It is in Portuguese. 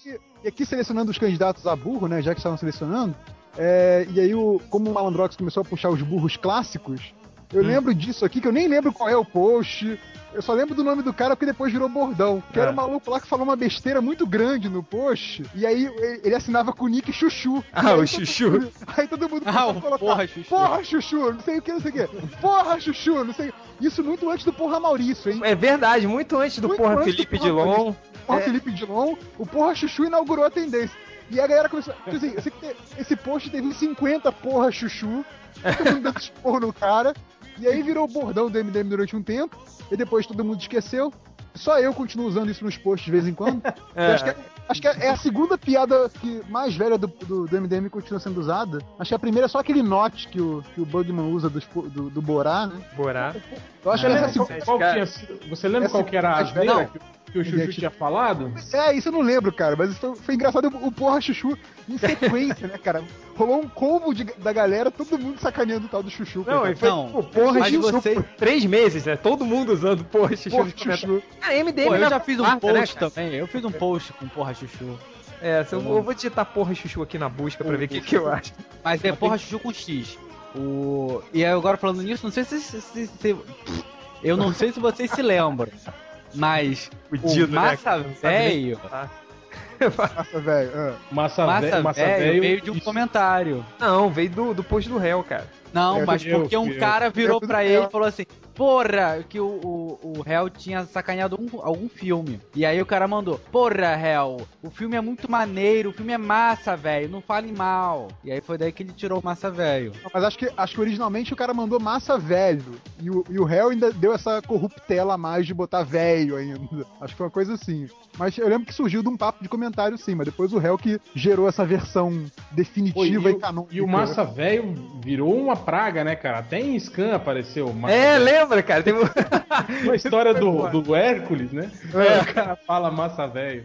aqui, e aqui selecionando os candidatos a burro, né? Já que estavam selecionando. É, e aí, o, como o Malandrox começou a puxar os burros clássicos, eu hum. lembro disso aqui, que eu nem lembro qual é o post. Eu só lembro do nome do cara porque depois virou bordão. Que é. era um maluco lá que falou uma besteira muito grande no post. E aí ele assinava com o nick Chuchu. Ah, o Chuchu. Mundo, aí todo mundo ah, o colocar, porra, Chuchu. Porra, Chuchu, não sei o que, não sei o que. Porra, Chuchu, não sei. Isso muito antes do Porra Maurício, hein? É verdade, muito antes do muito Porra antes Felipe do porra, Dilon. Porra é. Felipe Dilon, o Porra Chuchu inaugurou a tendência. E a galera começou. Tipo assim, eu sei que esse post teve 50 porra chuchu. Todo mundo dando no cara. E aí virou o bordão do MDM durante um tempo. E depois todo mundo esqueceu. Só eu continuo usando isso nos posts de vez em quando. É. Acho, que é, acho que é a segunda piada que mais velha do, do, do, MDM continua sendo usada. Acho que a primeira é só aquele note que o, que o Bugman usa do, do, do Borá, né? Borá. Eu acho é, que essa qual, qual tinha, Você lembra essa, qual que era a asneira que, que o Chuchu tinha falado? É, isso eu não lembro, cara, mas foi, foi engraçado o porra Chuchu em sequência, né, cara? Rolou um combo de, da galera, todo mundo sacaneando o tal do Chuchu. Não, então, pô, porra mas Chuchu. Você... Três meses, né? Todo mundo usando porra Chuchu. Porra, chuchu. Cara, MDM pô, eu já fiz um marca, post né, também, eu fiz um post com porra Chuchu. É, eu, eu vou digitar porra Chuchu aqui na busca pra ver o que, que eu acho. Mas é porra Chuchu com X. O... E agora falando nisso, não sei se, se, se, se... Eu não sei se vocês se lembram. Mas o, o né, Massa né? Velho. Massa Velho. Uh. Massa, Massa, Massa Velho veio de um comentário. Não, veio do, do post do réu, cara. Não, é, mas porque um cara virou pra ele e falou assim: porra, que o, o, o Hell tinha sacaneado um, algum filme. E aí o cara mandou, porra, Hell, o filme é muito maneiro, o filme é massa, velho, não fale mal. E aí foi daí que ele tirou massa velho. Mas acho que, acho que originalmente o cara mandou massa velho. E o, e o Hell ainda deu essa corruptela a mais de botar velho ainda. Acho que foi uma coisa assim. Mas eu lembro que surgiu de um papo de comentário sim, mas depois o Hell que gerou essa versão definitiva Pô, e, e canônica. E o massa velho virou uma praga, né, cara? Até em Scan apareceu. É, lembra? lembra, cara? Tem uma história do, do Hércules, né? É. O cara fala massa velho.